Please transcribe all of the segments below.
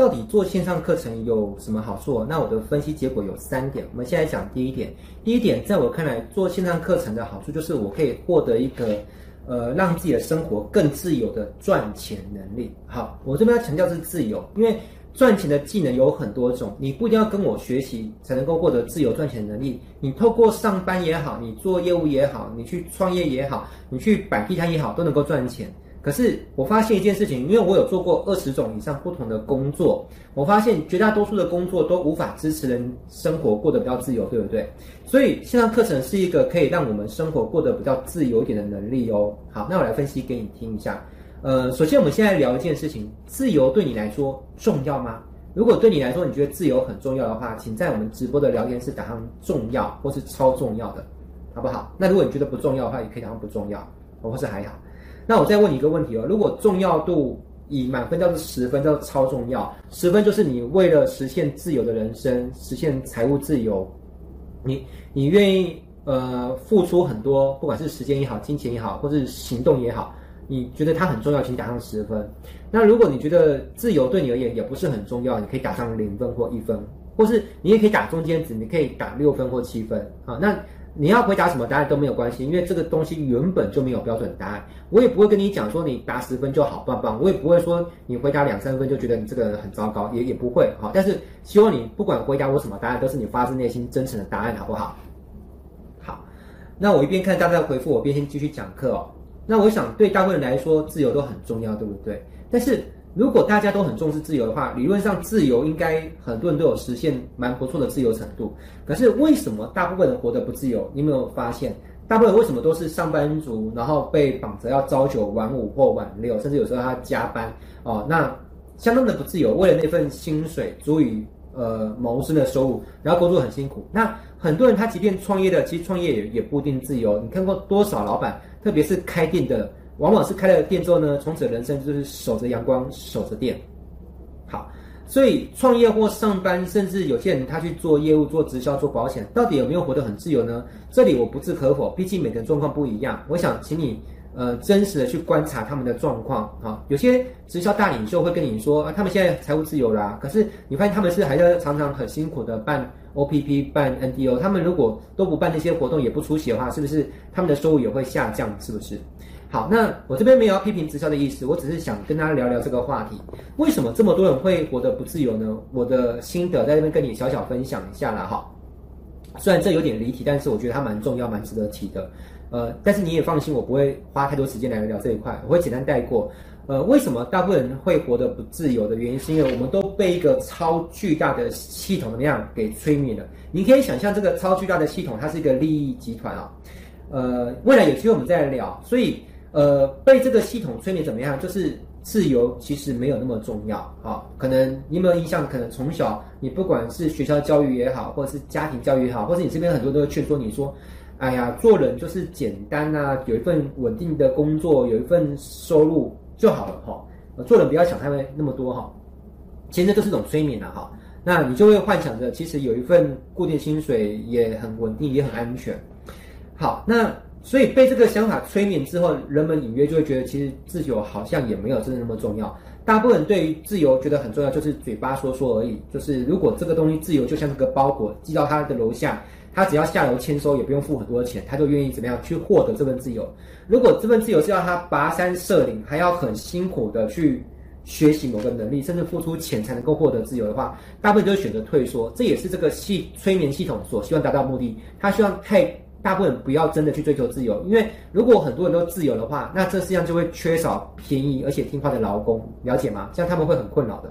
到底做线上课程有什么好处？那我的分析结果有三点。我们现在讲第一点，第一点在我看来，做线上课程的好处就是我可以获得一个，呃，让自己的生活更自由的赚钱能力。好，我这边要强调是自由，因为赚钱的技能有很多种，你不一定要跟我学习才能够获得自由赚钱能力。你透过上班也好，你做业务也好，你去创业也好，你去摆地摊也好，都能够赚钱。可是我发现一件事情，因为我有做过二十种以上不同的工作，我发现绝大多数的工作都无法支持人生活过得比较自由，对不对？所以线上课程是一个可以让我们生活过得比较自由一点的能力哦。好，那我来分析给你听一下。呃，首先我们现在聊一件事情，自由对你来说重要吗？如果对你来说你觉得自由很重要的话，请在我们直播的聊天室打上重要或是超重要的，好不好？那如果你觉得不重要的话，也可以打上不重要，或是还好。那我再问你一个问题哦，如果重要度以满分叫做十分，叫做超重要，十分就是你为了实现自由的人生，实现财务自由，你你愿意呃付出很多，不管是时间也好，金钱也好，或是行动也好，你觉得它很重要，请打上十分。那如果你觉得自由对你而言也不是很重要，你可以打上零分或一分，或是你也可以打中间值，你可以打六分或七分啊。那你要回答什么答案都没有关系，因为这个东西原本就没有标准答案。我也不会跟你讲说你答十分就好棒棒，我也不会说你回答两三分就觉得你这个人很糟糕，也也不会好。但是希望你不管回答我什么答案，都是你发自内心真诚的答案，好不好？好，那我一边看大家的回复，我边先继续讲课哦。那我想对大部分人来说，自由都很重要，对不对？但是。如果大家都很重视自由的话，理论上自由应该很多人都有实现蛮不错的自由程度。可是为什么大部分人活得不自由？你有没有发现，大部分人为什么都是上班族，然后被绑着要朝九晚五或晚六，甚至有时候他加班哦，那相当的不自由。为了那份薪水足以呃谋生的收入，然后工作很辛苦。那很多人他即便创业的，其实创业也也不一定自由。你看过多少老板，特别是开店的？往往是开了店之后呢，从此人生就是守着阳光，守着店。好，所以创业或上班，甚至有些人他去做业务、做直销、做保险，到底有没有活得很自由呢？这里我不置可否，毕竟每个人状况不一样。我想请你呃真实的去观察他们的状况啊。有些直销大领袖会跟你说啊，他们现在财务自由啦，可是你发现他们是还要常常很辛苦的办 OPP、办 NDO。他们如果都不办这些活动，也不出席的话，是不是他们的收入也会下降？是不是？好，那我这边没有要批评直销的意思，我只是想跟大家聊聊这个话题。为什么这么多人会活得不自由呢？我的心得在这边跟你小小分享一下啦。哈。虽然这有点离题，但是我觉得它蛮重要、蛮值得提的。呃，但是你也放心，我不会花太多时间来聊这一块，我会简单带过。呃，为什么大部分人会活得不自由的原因，是因为我们都被一个超巨大的系统怎么样给催眠了。你可以想象这个超巨大的系统，它是一个利益集团啊。呃，未来有机会我们再来聊。所以。呃，被这个系统催眠怎么样？就是自由其实没有那么重要啊。可能你有没有印象？可能从小你不管是学校教育也好，或者是家庭教育也好，或者你这边很多都会劝说你说：“哎呀，做人就是简单啊，有一份稳定的工作，有一份收入就好了哈。做人不要想太那么多哈。其实这都是一种催眠了哈。那你就会幻想着，其实有一份固定薪水也很稳定，也很安全。好，那。所以被这个想法催眠之后，人们隐约就会觉得，其实自由好像也没有真的那么重要。大部分对于自由觉得很重要，就是嘴巴说说而已。就是如果这个东西自由，就像这个包裹寄到他的楼下，他只要下楼签收，也不用付很多钱，他就愿意怎么样去获得这份自由。如果这份自由是要他跋山涉岭，还要很辛苦的去学习某个能力，甚至付出钱才能够获得自由的话，大部分都会选择退缩。这也是这个系催眠系统所希望达到的目的。他希望太。大部分不要真的去追求自由，因为如果很多人都自由的话，那这世界上就会缺少便宜而且听话的劳工，了解吗？这样他们会很困扰的。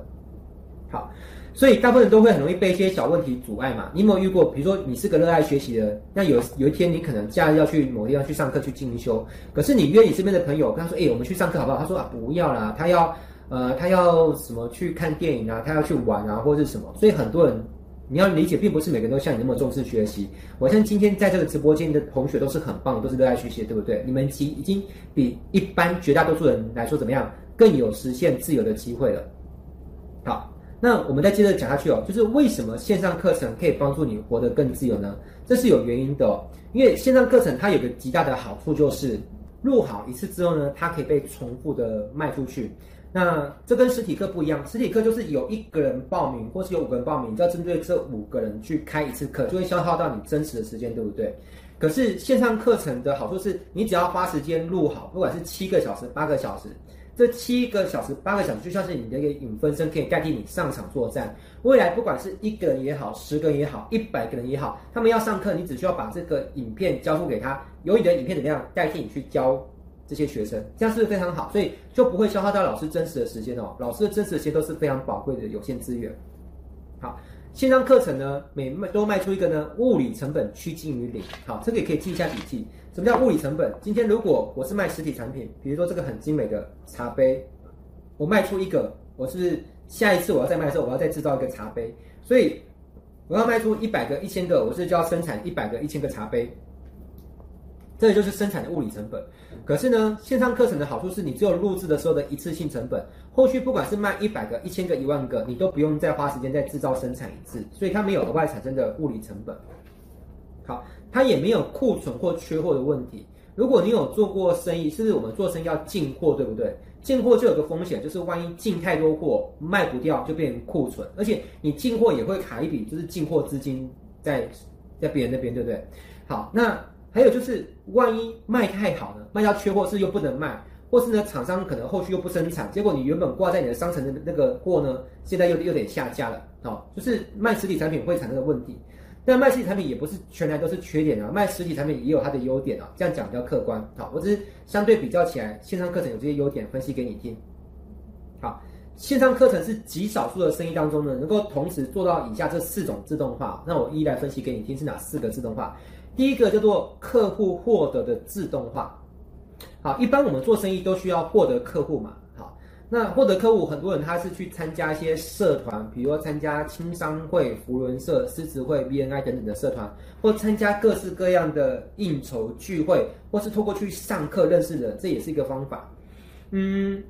好，所以大部分人都会很容易被一些小问题阻碍嘛。你有没有遇过？比如说你是个热爱学习的，那有有一天你可能假日要去某地方去上课去进修，可是你约你身边的。朋友跟他说：“哎，我们去上课好不好？”他说：“啊，不要啦，他要呃他要什么去看电影啊，他要去玩啊，或者是什么。”所以很多人。你要理解，并不是每个人都像你那么重视学习。我相信今天在这个直播间的同学都是很棒，都是热爱学习，对不对？你们其已经比一般绝大多数人来说怎么样，更有实现自由的机会了。好，那我们再接着讲下去哦，就是为什么线上课程可以帮助你活得更自由呢？这是有原因的，因为线上课程它有个极大的好处，就是录好一次之后呢，它可以被重复的卖出去。那这跟实体课不一样，实体课就是有一个人报名，或是有五个人报名，就要针对这五个人去开一次课，就会消耗到你真实的时间，对不对？可是线上课程的好处是，你只要花时间录好，不管是七个小时、八个小时，这七个小时、八个小时就像是你的一个影分身，可以代替你上场作战。未来不管是一个人也好，十个人也好，一百个人也好，他们要上课，你只需要把这个影片交付给他，由你的影片怎么样代替你去教。这些学生，这样是不是非常好？所以就不会消耗到老师真实的时间哦。老师的真实的时间都是非常宝贵的有限资源。好，线上课程呢，每卖都卖出一个呢，物理成本趋近于零。好，这个也可以记一下笔记。什么叫物理成本？今天如果我是卖实体产品，比如说这个很精美的茶杯，我卖出一个，我是是下一次我要再卖的时候，我要再制造一个茶杯。所以我要卖出一百个、一千个，我是就要生产一百个、一千个茶杯。这就是生产的物理成本，可是呢，线上课程的好处是你只有录制的时候的一次性成本，后续不管是卖一百个、一千个、一万个，你都不用再花时间再制造生产一次，所以它没有额外产生的物理成本。好，它也没有库存或缺货的问题。如果你有做过生意，是不是我们做生意要进货，对不对？进货就有个风险，就是万一进太多货卖不掉，就变成库存，而且你进货也会卡一笔，就是进货资金在在别人那边，对不对？好，那。还有就是，万一卖太好了，卖到缺货是又不能卖，或是呢厂商可能后续又不生产，结果你原本挂在你的商城的那个货呢，现在又又得下架了，哦，就是卖实体产品会产生的问题。但卖实体产品也不是全然都是缺点啊，卖实体产品也有它的优点啊，这样讲比较客观。好，我只是相对比较起来，线上课程有这些优点分析给你听。好，线上课程是极少数的生意当中呢，能够同时做到以下这四种自动化。那我一一来分析给你听，是哪四个自动化？第一个叫做客户获得的自动化。好，一般我们做生意都需要获得客户嘛。好，那获得客户，很多人他是去参加一些社团，比如说参加青商会、福伦社、狮子会、BNI 等等的社团，或参加各式各样的应酬聚会，或是透过去上课认识人，这也是一个方法。嗯，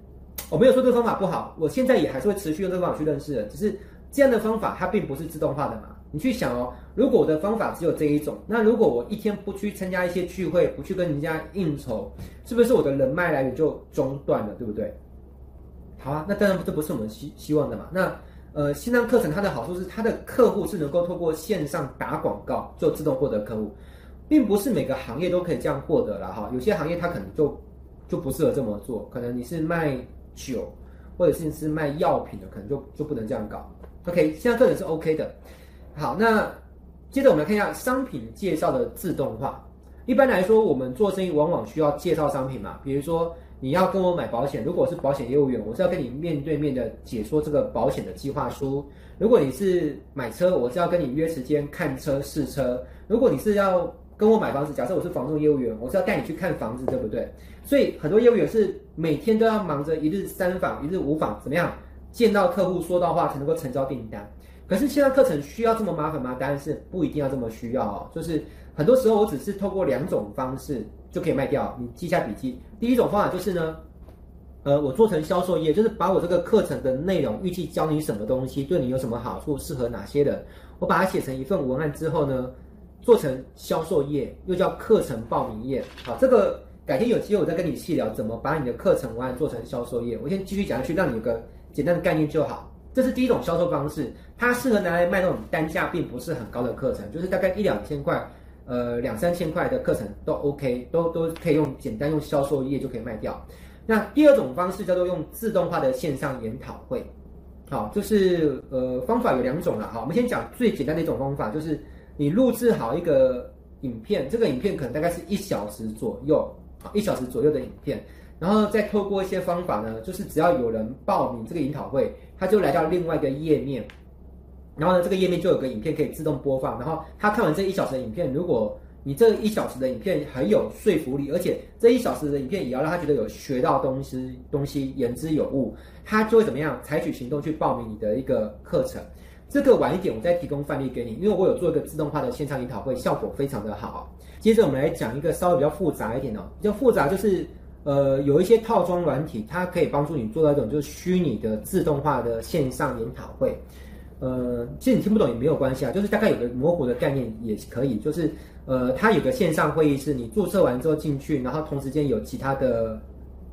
我没有说这个方法不好，我现在也还是会持续用这个方法去认识人，只是这样的方法它并不是自动化的嘛。你去想哦，如果我的方法只有这一种，那如果我一天不去参加一些聚会，不去跟人家应酬，是不是我的人脉来源就中断了，对不对？好啊，那当然这不是我们希希望的嘛。那呃，线上课程它的好处是，它的客户是能够透过线上打广告就自动获得客户，并不是每个行业都可以这样获得了哈。有些行业它可能就就不适合这么做，可能你是卖酒或者是你是卖药品的，可能就就不能这样搞。OK，线上课程是 OK 的。好，那接着我们来看一下商品介绍的自动化。一般来说，我们做生意往往需要介绍商品嘛，比如说你要跟我买保险，如果是保险业务员，我是要跟你面对面的解说这个保险的计划书；如果你是买车，我是要跟你约时间看车试车；如果你是要跟我买房子，假设我是房仲业务员，我是要带你去看房子，对不对？所以很多业务员是每天都要忙着一日三访、一日五访，怎么样见到客户说到话才能够成交订单？可是线上课程需要这么麻烦吗？答案是不一定要这么需要哦。就是很多时候我只是透过两种方式就可以卖掉。你记下笔记。第一种方法就是呢，呃，我做成销售页，就是把我这个课程的内容预计教你什么东西，对你有什么好处，适合哪些人，我把它写成一份文案之后呢，做成销售页，又叫课程报名页。好，这个改天有机会我再跟你细聊怎么把你的课程文案做成销售页。我先继续讲下去，让你有个简单的概念就好。这是第一种销售方式，它适合拿来卖那种单价并不是很高的课程，就是大概一两千块，呃两三千块的课程都 OK，都都可以用简单用销售页就可以卖掉。那第二种方式叫做用自动化的线上研讨会，好，就是呃方法有两种了，好，我们先讲最简单的一种方法，就是你录制好一个影片，这个影片可能大概是一小时左右，好，一小时左右的影片。然后再透过一些方法呢，就是只要有人报名这个研讨会，他就来到另外一个页面，然后呢，这个页面就有个影片可以自动播放。然后他看完这一小时的影片，如果你这一小时的影片很有说服力，而且这一小时的影片也要让他觉得有学到东西，东西言之有物，他就会怎么样采取行动去报名你的一个课程。这个晚一点我再提供范例给你，因为我有做一个自动化的线上研讨会，效果非常的好。接着我们来讲一个稍微比较复杂一点的，比较复杂就是。呃，有一些套装软体，它可以帮助你做到一种就是虚拟的自动化的线上研讨会。呃，其实你听不懂也没有关系啊，就是大概有个模糊的概念也可以。就是呃，它有个线上会议室，你注册完之后进去，然后同时间有其他的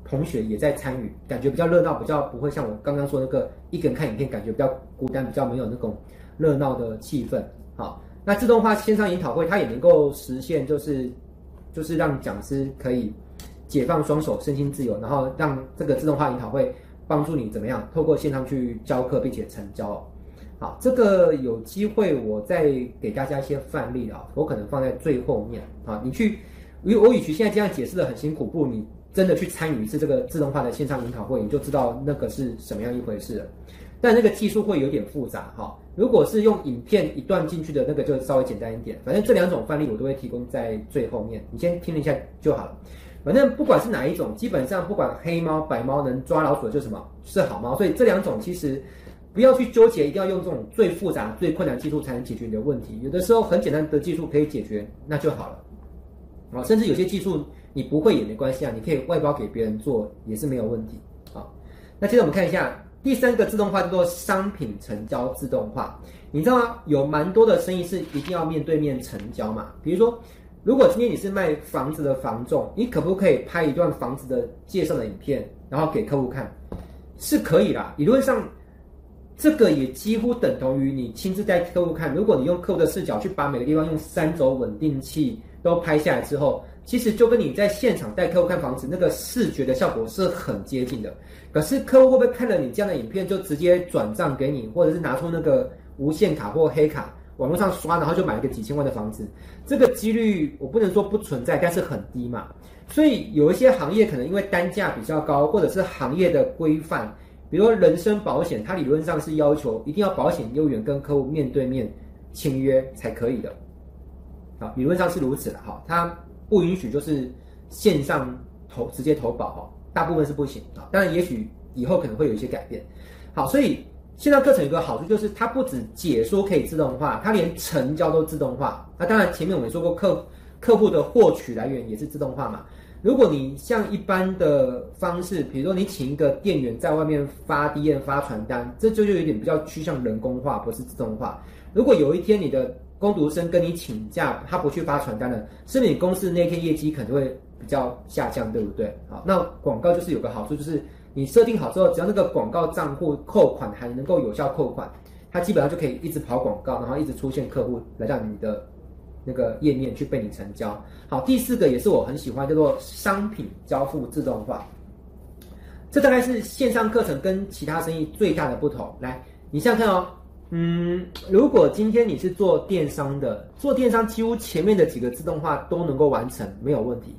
同学也在参与，感觉比较热闹，比较不会像我刚刚说那个一个人看影片，感觉比较孤单，比较没有那种热闹的气氛。好，那自动化线上研讨会它也能够实现，就是就是让讲师可以解放双手，身心自由，然后让这个自动化研讨会帮助你怎么样透过线上去教课并且成交。好，这个有机会我再给大家一些范例啊，我可能放在最后面啊。你去，因为我与其现在这样解释的很辛苦，不如你真的去参与一次这个自动化的线上研讨会，你就知道那个是什么样一回事了。但那个技术会有点复杂哈。如果是用影片一段进去的那个，就稍微简单一点。反正这两种范例我都会提供在最后面，你先听一下就好了。反正不管是哪一种，基本上不管黑猫白猫能抓老鼠的就是什么，是好猫。所以这两种其实。不要去纠结，一定要用这种最复杂、最困难技术才能解决你的问题。有的时候很简单的技术可以解决，那就好了。啊，甚至有些技术你不会也没关系啊，你可以外包给别人做也是没有问题。好，那接着我们看一下第三个自动化叫做商品成交自动化。你知道吗？有蛮多的生意是一定要面对面成交嘛。比如说，如果今天你是卖房子的房仲，你可不可以拍一段房子的介绍的影片，然后给客户看？是可以啦，理论上。这个也几乎等同于你亲自带客户看。如果你用客户的视角去把每个地方用三轴稳定器都拍下来之后，其实就跟你在现场带客户看房子那个视觉的效果是很接近的。可是客户会不会看了你这样的影片就直接转账给你，或者是拿出那个无限卡或黑卡网络上刷，然后就买一个几千万的房子？这个几率我不能说不存在，但是很低嘛。所以有一些行业可能因为单价比较高，或者是行业的规范。比如说人身保险，它理论上是要求一定要保险业务员跟客户面对面签约才可以的，啊，理论上是如此的哈，它不允许就是线上投直接投保哈，大部分是不行啊，当然也许以后可能会有一些改变，好，所以线上课程有个好处就是它不止解说可以自动化，它连成交都自动化，那当然前面我们说过客客户的获取来源也是自动化嘛。如果你像一般的方式，比如说你请一个店员在外面发 DM 发传单，这就就有点比较趋向人工化，不是自动化。如果有一天你的工读生跟你请假，他不去发传单了，是你公司那天业绩可能会比较下降，对不对？好，那广告就是有个好处，就是你设定好之后，只要那个广告账户扣款还能够有效扣款，它基本上就可以一直跑广告，然后一直出现客户来到你的。那个页面去被你成交。好，第四个也是我很喜欢，叫做商品交付自动化。这大概是线上课程跟其他生意最大的不同。来，你想想看哦，嗯，如果今天你是做电商的，做电商几乎前面的几个自动化都能够完成，没有问题。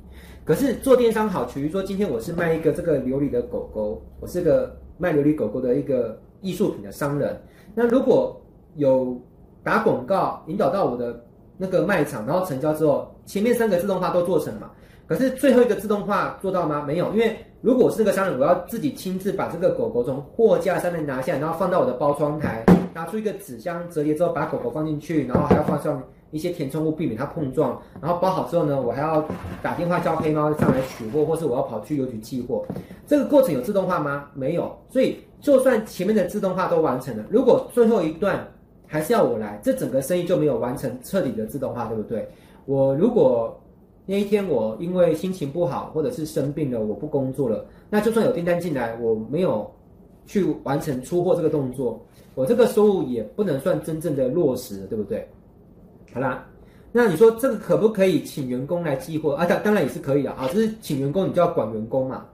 可是做电商好，取于说今天我是卖一个这个琉璃的狗狗，我是个卖琉璃狗狗的一个艺术品的商人。那如果有打广告引导到我的。那个卖场，然后成交之后，前面三个自动化都做成嘛？可是最后一个自动化做到吗？没有，因为如果我是个商人，我要自己亲自把这个狗狗从货架上面拿下，然后放到我的包装台，拿出一个纸箱折叠之后，把狗狗放进去，然后还要放上一些填充物，避免它碰撞，然后包好之后呢，我还要打电话叫黑猫上来取货，或是我要跑去邮局寄货。这个过程有自动化吗？没有。所以就算前面的自动化都完成了，如果最后一段。还是要我来，这整个生意就没有完成彻底的自动化，对不对？我如果那一天我因为心情不好，或者是生病了，我不工作了，那就算有订单进来，我没有去完成出货这个动作，我这个收入也不能算真正的落实，对不对？好啦，那你说这个可不可以请员工来寄货啊？当当然也是可以的啊，就是请员工，你就要管员工嘛。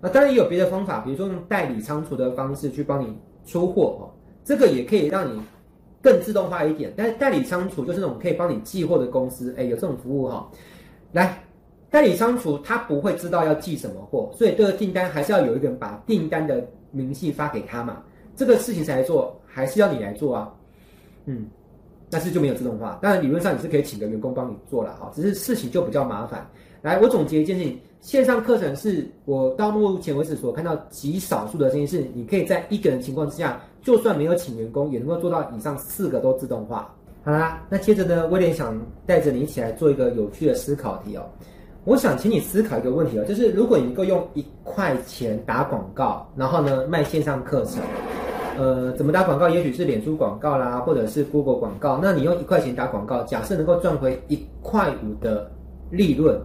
那当然也有别的方法，比如说用代理仓储的方式去帮你出货哦，这个也可以让你。更自动化一点，但是代理仓储就是那种可以帮你寄货的公司，哎，有这种服务哈。来，代理仓储他不会知道要寄什么货，所以这个订单还是要有一个人把订单的明细发给他嘛。这个事情谁来做，还是要你来做啊。嗯，但是就没有自动化。当然理论上你是可以请个员工帮你做了哈，只是事情就比较麻烦。来，我总结一件事情，线上课程是我到目前为止所看到极少数的事情，是你可以在一个人情况之下。就算没有请员工，也能够做到以上四个都自动化。好啦，那接着呢，威廉想带着你一起来做一个有趣的思考题哦。我想请你思考一个问题哦，就是如果你能够用一块钱打广告，然后呢卖线上课程，呃，怎么打广告？也许是脸书广告啦，或者是 Google 广告。那你用一块钱打广告，假设能够赚回一块五的利润，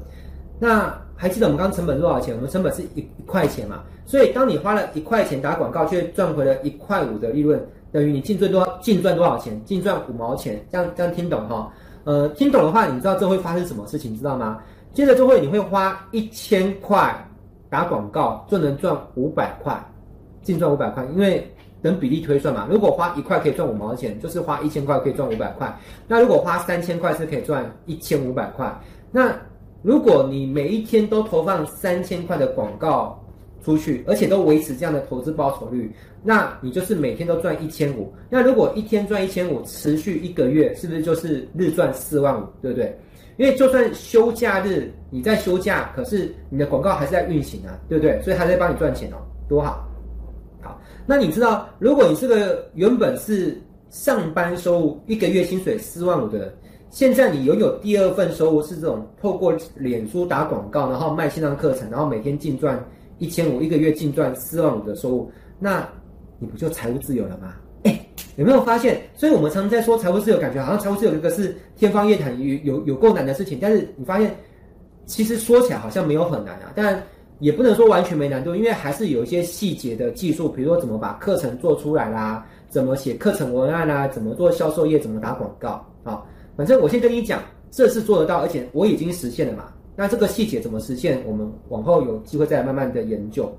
那还记得我们刚成本多少钱？我们成本是一一块钱嘛。所以当你花了一块钱打广告，却赚回了一块五的利润，等于你净赚多净赚多少钱？净赚五毛钱。这样这样听懂哈？呃，听懂的话，你知道这会发生什么事情？知道吗？接着就会你会花一千块打广告，就能赚五百块，净赚五百块，因为等比例推算嘛。如果花一块可以赚五毛钱，就是花一千块可以赚五百块。那如果花三千块是可以赚一千五百块。那如果你每一天都投放三千块的广告出去，而且都维持这样的投资报酬率，那你就是每天都赚一千五。那如果一天赚一千五，持续一个月，是不是就是日赚四万五？对不对？因为就算休假日你在休假，可是你的广告还是在运行啊，对不对？所以还在帮你赚钱哦，多好！那你知道，如果你是个原本是上班收入一个月薪水四万五的人，现在你拥有第二份收入是这种透过脸书打广告，然后卖线上课程，然后每天净赚一千五，一个月净赚四万五的收入，那你不就财务自由了吗？有没有发现？所以我们常常在说财务自由，感觉好像财务自由这个是天方夜谭，有有有够难的事情。但是你发现，其实说起来好像没有很难啊，但也不能说完全没难度，因为还是有一些细节的技术，比如说怎么把课程做出来啦，怎么写课程文案啦，怎么做销售业，怎么打广告啊。反正我先跟你讲，这是做得到，而且我已经实现了嘛。那这个细节怎么实现，我们往后有机会再慢慢的研究。